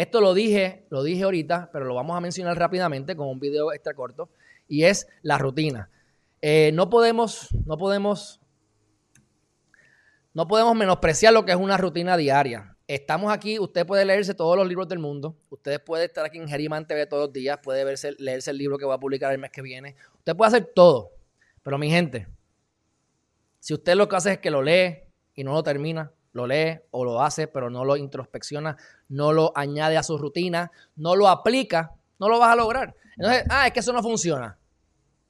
Esto lo dije, lo dije ahorita, pero lo vamos a mencionar rápidamente con un video extra corto, y es la rutina. Eh, no podemos, no podemos, no podemos menospreciar lo que es una rutina diaria. Estamos aquí, usted puede leerse todos los libros del mundo, usted puede estar aquí en Geriman TV todos los días, puede verse, leerse el libro que va a publicar el mes que viene, usted puede hacer todo, pero mi gente, si usted lo que hace es que lo lee y no lo termina, lo lee o lo hace, pero no lo introspecciona, no lo añade a su rutina, no lo aplica, no lo vas a lograr. Entonces, ah, es que eso no funciona.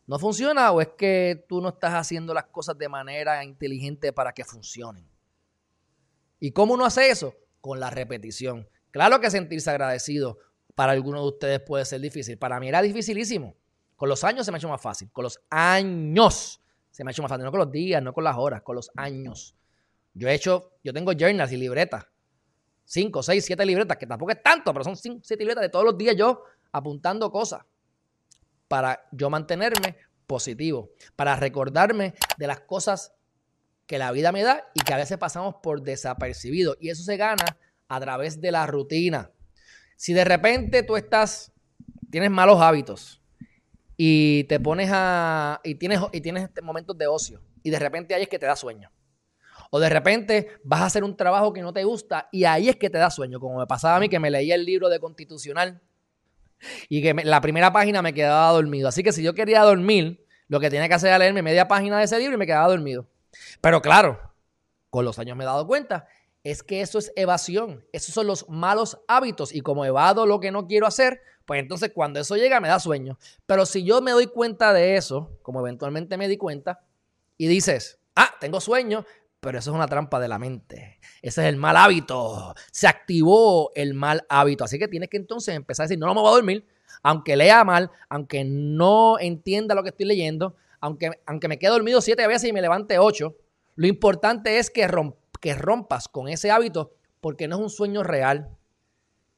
¿No funciona o es que tú no estás haciendo las cosas de manera inteligente para que funcionen? ¿Y cómo uno hace eso? Con la repetición. Claro que sentirse agradecido para algunos de ustedes puede ser difícil. Para mí era dificilísimo. Con los años se me ha hecho más fácil. Con los años se me ha hecho más fácil. No con los días, no con las horas, con los años. Yo he hecho, yo tengo journals y libretas. Cinco, seis, siete libretas, que tampoco es tanto, pero son cinco, siete libretas de todos los días yo apuntando cosas para yo mantenerme positivo, para recordarme de las cosas que la vida me da y que a veces pasamos por desapercibido. Y eso se gana a través de la rutina. Si de repente tú estás, tienes malos hábitos y te pones a, y tienes, y tienes momentos de ocio y de repente ahí es que te da sueño. O de repente vas a hacer un trabajo que no te gusta y ahí es que te da sueño, como me pasaba a mí que me leía el libro de Constitucional y que la primera página me quedaba dormido. Así que si yo quería dormir, lo que tenía que hacer era leerme media página de ese libro y me quedaba dormido. Pero claro, con los años me he dado cuenta, es que eso es evasión. Esos son los malos hábitos. Y como evado lo que no quiero hacer, pues entonces cuando eso llega me da sueño. Pero si yo me doy cuenta de eso, como eventualmente me di cuenta, y dices, ah, tengo sueño, pero eso es una trampa de la mente. Ese es el mal hábito. Se activó el mal hábito. Así que tienes que entonces empezar a decir, no, no me voy a dormir, aunque lea mal, aunque no entienda lo que estoy leyendo, aunque, aunque me quede dormido siete veces y me levante ocho. Lo importante es que, que rompas con ese hábito porque no es un sueño real.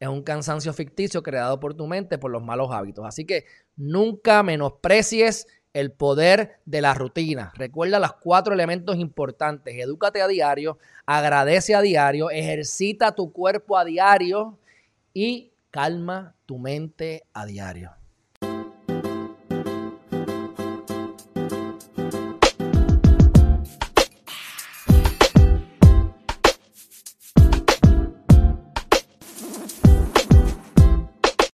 Es un cansancio ficticio creado por tu mente por los malos hábitos. Así que nunca menosprecies el poder de la rutina. Recuerda los cuatro elementos importantes. Edúcate a diario, agradece a diario, ejercita tu cuerpo a diario y calma tu mente a diario.